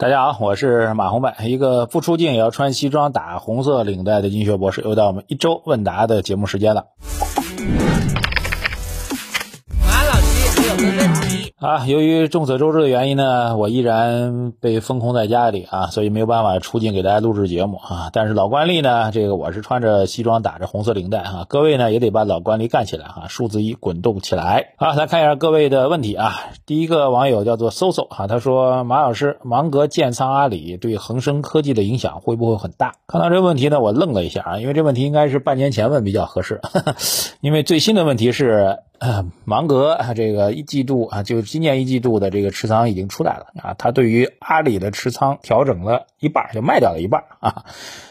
大家好，我是马红柏，一个不出镜也要穿西装打红色领带的音学博士，又到我们一周问答的节目时间了。啊，由于众所周知的原因呢，我依然被封控在家里啊，所以没有办法出镜给大家录制节目啊。但是老惯例呢，这个我是穿着西装打着红色领带哈，各位呢也得把老惯例干起来哈，数字一滚动起来。好，来看一下各位的问题啊。第一个网友叫做搜搜哈，他说马老师，芒格建仓阿里对恒生科技的影响会不会很大？看到这个问题呢，我愣了一下啊，因为这问题应该是半年前问比较合适，因为最新的问题是。芒格啊这个一季度啊，就今年一季度的这个持仓已经出来了啊，他对于阿里的持仓调整了一半，就卖掉了一半啊。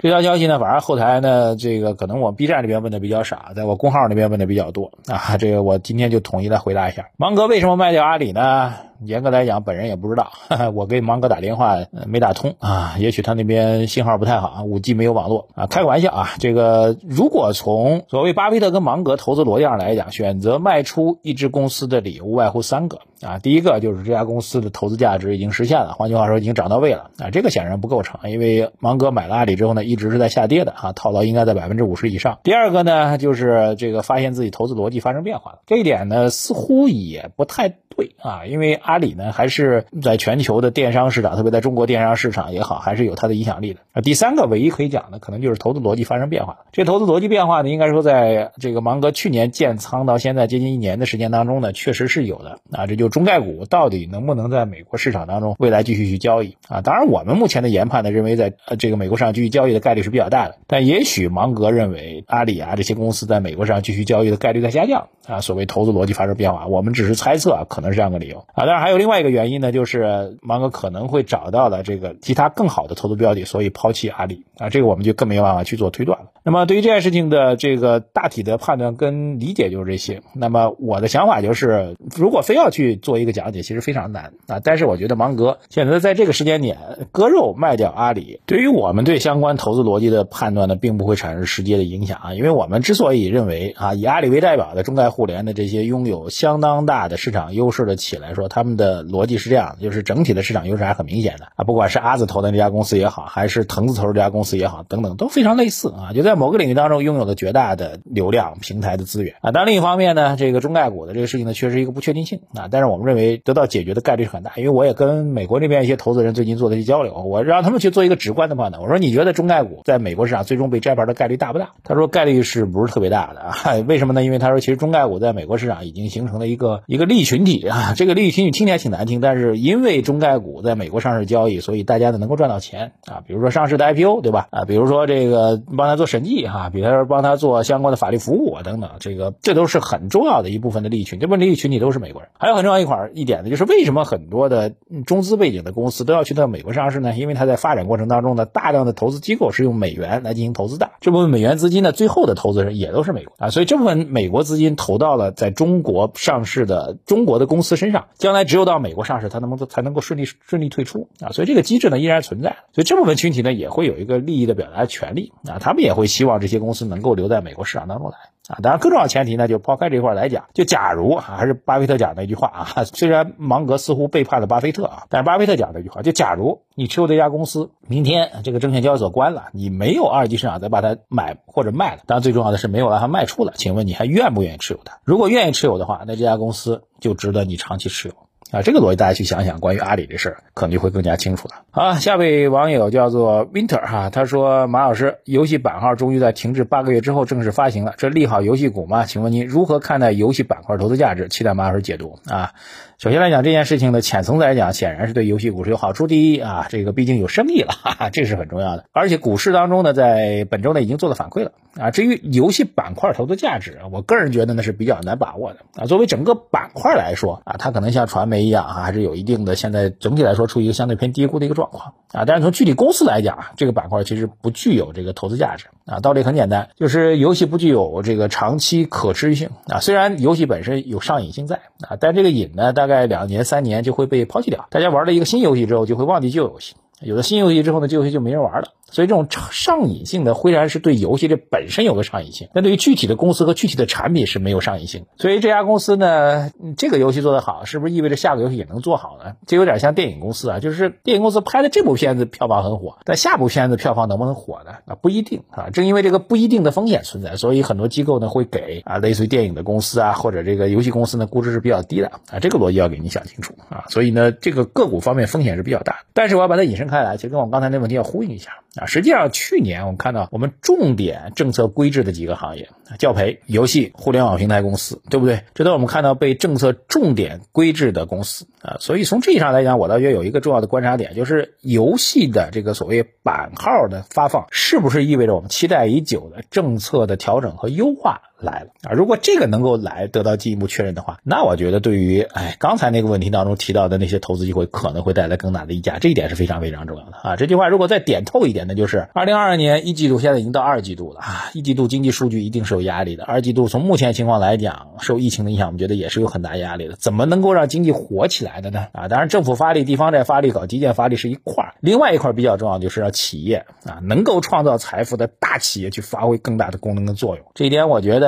这条消息呢，反正后台呢，这个可能我 B 站这边问的比较少，在我公号那边问的比较多啊。这个我今天就统一来回答一下，芒格为什么卖掉阿里呢？严格来讲，本人也不知道。我给芒格打电话没打通啊，也许他那边信号不太好啊，五 G 没有网络啊。开个玩笑啊，这个如果从所谓巴菲特跟芒格投资逻辑上来讲，选择卖出一只公司的理由无外乎三个啊。第一个就是这家公司的投资价值已经实现了，换句话说已经涨到位了啊。这个显然不构成，因为芒格买了阿里之后呢，一直是在下跌的啊，套牢应该在百分之五十以上。第二个呢，就是这个发现自己投资逻辑发生变化了，这一点呢似乎也不太会啊，因为。阿里呢，还是在全球的电商市场，特别在中国电商市场也好，还是有它的影响力的。啊，第三个唯一可以讲的，可能就是投资逻辑发生变化。这投资逻辑变化呢，应该说在这个芒格去年建仓到现在接近一年的时间当中呢，确实是有的。啊，这就中概股到底能不能在美国市场当中未来继续去交易？啊，当然我们目前的研判呢，认为在呃这个美国市场继续交易的概率是比较大的。但也许芒格认为阿里啊这些公司在美国市场继续交易的概率在下降。啊，所谓投资逻辑发生变化，我们只是猜测啊，可能是这样个理由。啊，当然还有另外一个原因呢，就是芒格可能会找到了这个其他更好的投资标的，所以抛弃阿里。啊，这个我们就更没有办法去做推断了。那么对于这件事情的这个大体的判断跟理解就是这些。那么我的想法就是，如果非要去做一个讲解，其实非常难啊。但是我觉得芒格选择在这个时间点割肉卖掉阿里，对于我们对相关投资逻辑的判断呢，并不会产生直接的影响啊。因为我们之所以认为啊，以阿里为代表的中概互联的这些拥有相当大的市场优势的起来说，他们的逻辑是这样的，就是整体的市场优势还很明显的啊。不管是阿字投的那家公司也好，还是腾字投的这家公司也好，等等都非常类似啊，就在某个领域当中拥有了绝大的流量平台的资源啊。但另一方面呢，这个中概股的这个事情呢，确实一个不确定性啊。但是我们认为得到解决的概率很大，因为我也跟美国那边一些投资人最近做了一些交流，我让他们去做一个直观的判断。我说你觉得中概股在美国市场最终被摘牌的概率大不大？他说概率是不是特别大的啊？为什么呢？因为他说其实中概股在美国市场已经形成了一个一个利群体啊。这个利益群体听起来挺难听，但是因为中概股在美国上市交易，所以大家呢能够赚到钱啊。比如说上市的 IPO，对吧？啊，比如说这个帮他做审计哈，比如说帮他做相关的法律服务啊等等，这个这都是很重要的一部分的利益群。这部分利益群体都是美国人。还有很重要一块一点呢，就是为什么很多的中资背景的公司都要去到美国上市呢？因为它在发展过程当中呢，大量的投资机构是用美元来进行投资的，这部分美元资金呢，最后的投资人也都是美国啊，所以这部分美国资金投到了在中国上市的中国的公司身上，将来只有到美国上市，它能不能才能够顺利顺利退出啊，所以这个机制呢依然存在，所以这部分群体呢也会有一个利益的表达权利啊，他们也会希望这些公司能够留在美国市场当中来。啊，当然，更重要的前提呢，就抛开这块来讲，就假如啊，还是巴菲特讲那句话啊，虽然芒格似乎背叛了巴菲特啊，但是巴菲特讲的一句话，就假如你持有这家公司，明天这个证券交易所关了，你没有二级市场再把它买或者卖了，当然最重要的是没有让它卖出了，请问你还愿不愿意持有它？如果愿意持有的话，那这家公司就值得你长期持有。啊，这个逻辑大家去想想，关于阿里这事儿，可能就会更加清楚了。好，下位网友叫做 Winter 哈，他说马老师，游戏版号终于在停滞八个月之后正式发行了，这利好游戏股吗？请问您如何看待游戏板块投资价值？期待马老师解读啊。首先来讲这件事情的浅层次来讲，显然是对游戏股是有好处。第一啊，这个毕竟有生意了，哈哈，这是很重要的。而且股市当中呢，在本周呢已经做了反馈了啊。至于游戏板块投资价值，我个人觉得呢是比较难把握的啊。作为整个板块来说啊，它可能像传媒一样啊，还是有一定的现在整体来说处于一个相对偏低估的一个状况啊。但是从具体公司来讲啊，这个板块其实不具有这个投资价值啊。道理很简单，就是游戏不具有这个长期可持续性啊。虽然游戏本身有上瘾性在啊，但这个瘾呢，大概两年三年就会被抛弃掉。大家玩了一个新游戏之后，就会忘记旧游戏。有了新游戏之后呢，旧游戏就没人玩了所以这种上瘾性的，虽然是对游戏这本身有个上瘾性，但对于具体的公司和具体的产品是没有上瘾性的。所以这家公司呢，这个游戏做得好，是不是意味着下个游戏也能做好呢？这有点像电影公司啊，就是电影公司拍的这部片子票房很火，但下部片子票房能不能火呢？啊，不一定啊。正因为这个不一定的风险存在，所以很多机构呢会给啊，类似于电影的公司啊，或者这个游戏公司呢，估值是比较低的啊。这个逻辑要给你想清楚啊。所以呢，这个个股方面风险是比较大，但是我要把它引申开来，其实跟我刚才那问题要呼应一下啊。实际上去年我们看到我们重点政策规制的几个行业，教培、游戏、互联网平台公司，对不对？这都是我们看到被政策重点规制的公司啊。所以从这一上来讲，我倒觉得有一个重要的观察点，就是游戏的这个所谓版号的发放，是不是意味着我们期待已久的政策的调整和优化？来了啊！如果这个能够来得到进一步确认的话，那我觉得对于哎刚才那个问题当中提到的那些投资机会，可能会带来更大的溢价，这一点是非常非常重要的啊！这句话如果再点透一点那，就是二零二二年一季度现在已经到二季度了啊，一季度经济数据一定是有压力的，二季度从目前情况来讲，受疫情的影响，我们觉得也是有很大压力的。怎么能够让经济活起来的呢？啊，当然政府发力、地方债发力、搞基建发力是一块儿，另外一块比较重要就是让企业啊能够创造财富的大企业去发挥更大的功能跟作用。这一点我觉得。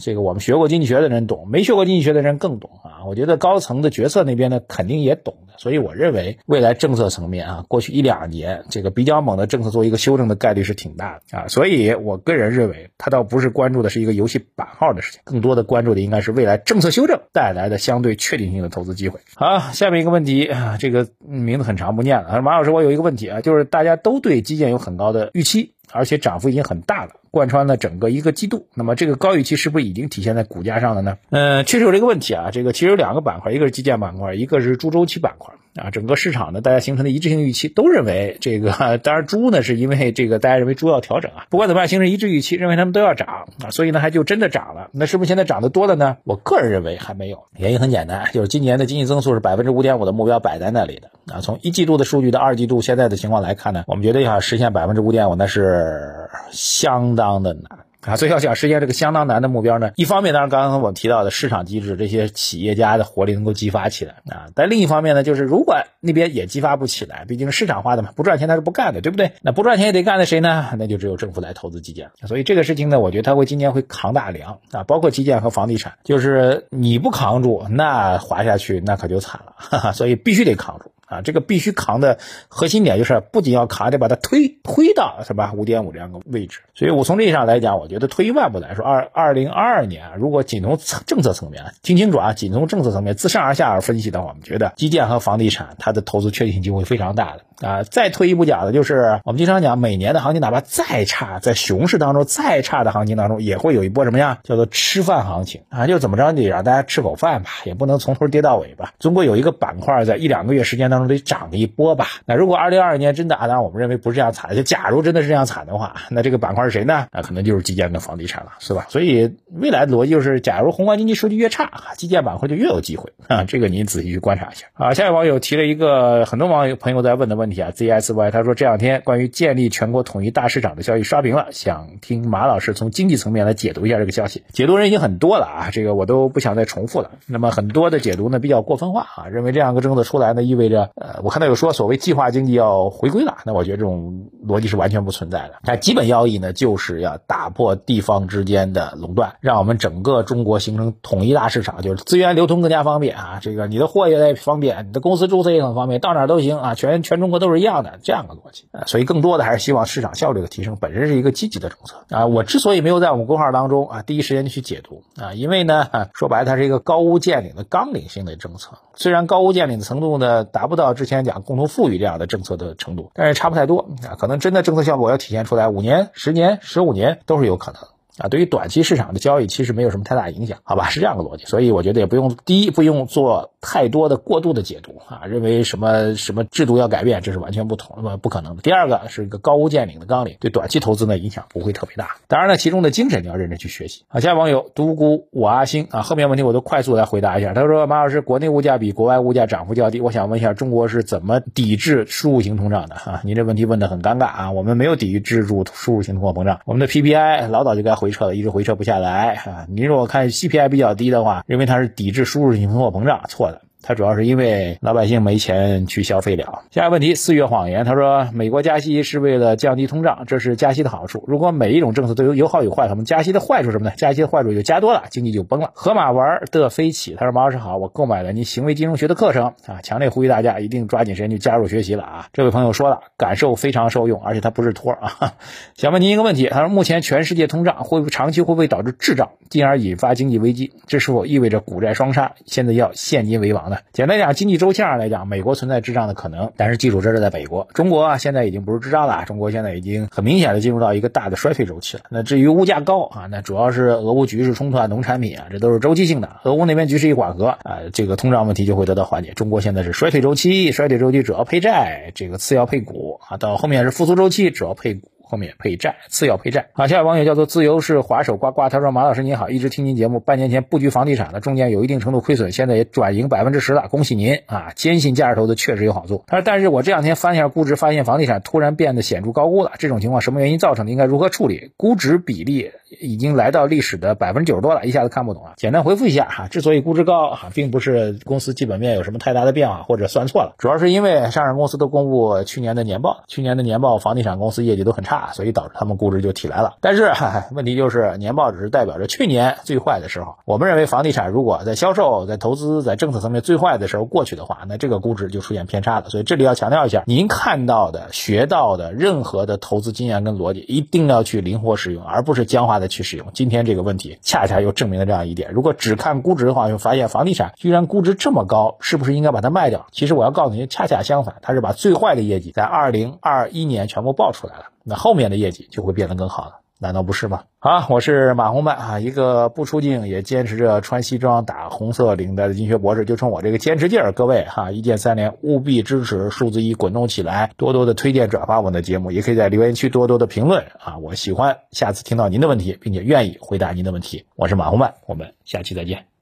这个我们学过经济学的人懂，没学过经济学的人更懂啊！我觉得高层的决策那边呢，肯定也懂的。所以我认为未来政策层面啊，过去一两年这个比较猛的政策做一个修正的概率是挺大的啊。所以我个人认为，他倒不是关注的是一个游戏版号的事情，更多的关注的应该是未来政策修正带来的相对确定性的投资机会。好，下面一个问题啊，这个名字很长，不念了。马老师，我有一个问题啊，就是大家都对基建有很高的预期。而且涨幅已经很大了，贯穿了整个一个季度。那么这个高预期是不是已经体现在股价上了呢？嗯，确实有这个问题啊。这个其实有两个板块，一个是基建板块，一个是猪周期板块。啊，整个市场呢，大家形成的一致性预期都认为这个，当然猪呢是因为这个大家认为猪要调整啊，不管怎么样形成一致预期，认为他们都要涨啊，所以呢还就真的涨了。那是不是现在涨得多了呢？我个人认为还没有，原因很简单，就是今年的经济增速是百分之五点五的目标摆在那里的啊。从一季度的数据到二季度现在的情况来看呢，我们觉得要实现百分之五点五那是相当的难。啊，所以要想实现这个相当难的目标呢，一方面当然刚刚我提到的市场机制，这些企业家的活力能够激发起来啊，但另一方面呢，就是如果那边也激发不起来，毕竟市场化的嘛，不赚钱他是不干的，对不对？那不赚钱也得干的谁呢？那就只有政府来投资基建。所以这个事情呢，我觉得他会今年会扛大梁啊，包括基建和房地产，就是你不扛住，那滑下去那可就惨了，哈哈，所以必须得扛住。啊，这个必须扛的核心点就是不仅要扛，得把它推推到是吧五点五这样个位置。所以我从这意义上来讲，我觉得退一万步来说，二二零二二年如果仅从政策层面听清楚啊，仅从政策层面自上而下而分析的话，我们觉得基建和房地产它的投资确定性机会非常大的。啊，再退一步讲的就是我们经常讲，每年的行情哪怕再差，在熊市当中再差的行情当中，也会有一波什么呀？叫做吃饭行情啊，就怎么着得让大家吃口饭吧，也不能从头跌到尾吧，中国有一个板块在一两个月时间当中得涨一波吧。那如果二零二二年真的啊，当然我们认为不是这样惨，就假如真的是这样惨的话，那这个板块是谁呢？那可能就是基建跟房地产了，是吧？所以未来的逻辑就是，假如宏观经济数据越差，基建板块就越有机会啊。这个您仔细去观察一下啊。下一位网友提了一个很多网友朋友在问的问题啊，ZSY 他说这两天关于建立全国统一大市场的消息刷屏了，想听马老师从经济层面来解读一下这个消息。解读人已经很多了啊，这个我都不想再重复了。那么很多的解读呢比较过分化啊，认为这样一个政策出来呢意味着呃，我看到有说所谓计划经济要回归了，那我觉得这种逻辑是完全不存在的。它基本要义呢就是要打破地方之间的垄断，让我们整个中国形成统一大市场，就是资源流通更加方便啊，这个你的货也方便，你的公司注册也很方便，到哪都行啊，全全中国都是一样的这样。个逻辑啊，所以更多的还是希望市场效率的提升，本身是一个积极的政策啊。我之所以没有在我们公号当中啊第一时间去解读啊，因为呢说白了它是一个高屋建瓴的纲领性的政策，虽然高屋建瓴的程度呢达不不到之前讲共同富裕这样的政策的程度，但是差不太多啊。可能真的政策效果要体现出来，五年、十年、十五年都是有可能。啊，对于短期市场的交易其实没有什么太大影响，好吧，是这样的逻辑，所以我觉得也不用第一不用做太多的过度的解读啊，认为什么什么制度要改变，这是完全不同，那么不可能的。第二个是一个高屋建瓴的纲领，对短期投资呢影响不会特别大。当然呢，其中的精神你要认真去学习。啊，下网友独孤我阿星啊，后面问题我都快速来回答一下。他说马老师，国内物价比国外物价涨幅较低，我想问一下，中国是怎么抵制输入型通胀的？啊，您这问题问的很尴尬啊，我们没有抵制住输入型通货膨胀，我们的 PPI 老早就该回撤了，一直回撤不。下来啊！您如果看 CPI 比较低的话，认为它是抵制输入性通货膨胀，错的。他主要是因为老百姓没钱去消费了。下一个问题，四月谎言，他说美国加息是为了降低通胀，这是加息的好处。如果每一种政策都有有好有坏，那么加息的坏处什么呢？加息的坏处就加多了，经济就崩了。河马玩的飞起，他说马老师好，我购买了您行为金融学的课程啊，强烈呼吁大家一定抓紧时间去加入学习了啊。这位朋友说了，感受非常受用，而且他不是托啊。想问您一个问题，他说目前全世界通胀会不会长期会不会导致滞胀，进而引发经济危机？这是否意味着股债双杀，现在要现金为王呢？简单讲，经济周期上来讲，美国存在滞胀的可能，但是记住这是在美国，中国啊现在已经不是滞胀了，中国现在已经很明显的进入到一个大的衰退周期了。那至于物价高啊，那主要是俄乌局势冲突啊，农产品啊，这都是周期性的。俄乌那边局势一缓和啊，这个通胀问题就会得到缓解。中国现在是衰退周期，衰退周期主要配债，这个次要配股啊，到后面是复苏周期，主要配股。后面配债，次要配债。啊，下位网友叫做自由是滑手呱呱，他说马老师您好，一直听您节目，半年前布局房地产的，中间有一定程度亏损，现在也转盈百分之十了，恭喜您啊！坚信价值投资确实有好处。他说，但是我这两天翻一下估值，发现房地产突然变得显著高估了，这种情况什么原因造成的？应该如何处理？估值比例已经来到历史的百分之九十多了，一下子看不懂了。简单回复一下哈，之所以估值高哈，并不是公司基本面有什么太大的变化或者算错了，主要是因为上市公司都公布去年的年报，去年的年报房地产公司业绩都很差，所以导致他们。估值就起来了，但是 问题就是年报只是代表着去年最坏的时候。我们认为房地产如果在销售、在投资、在政策层面最坏的时候过去的话，那这个估值就出现偏差了。所以这里要强调一下，您看到的、学到的任何的投资经验跟逻辑，一定要去灵活使用，而不是僵化的去使用。今天这个问题恰恰又证明了这样一点：如果只看估值的话，就发现房地产居然估值这么高，是不是应该把它卖掉？其实我要告诉您，恰恰相反，它是把最坏的业绩在二零二一年全部爆出来了。那后面的业绩就会变得更好了，难道不是吗？好，我是马红曼啊，一个不出镜也坚持着穿西装打红色领带的金学博士，就冲我这个坚持劲儿，各位哈，一键三连，务必支持数字一滚动起来，多多的推荐转发我们的节目，也可以在留言区多多的评论啊，我喜欢下次听到您的问题，并且愿意回答您的问题。我是马红曼，我们下期再见。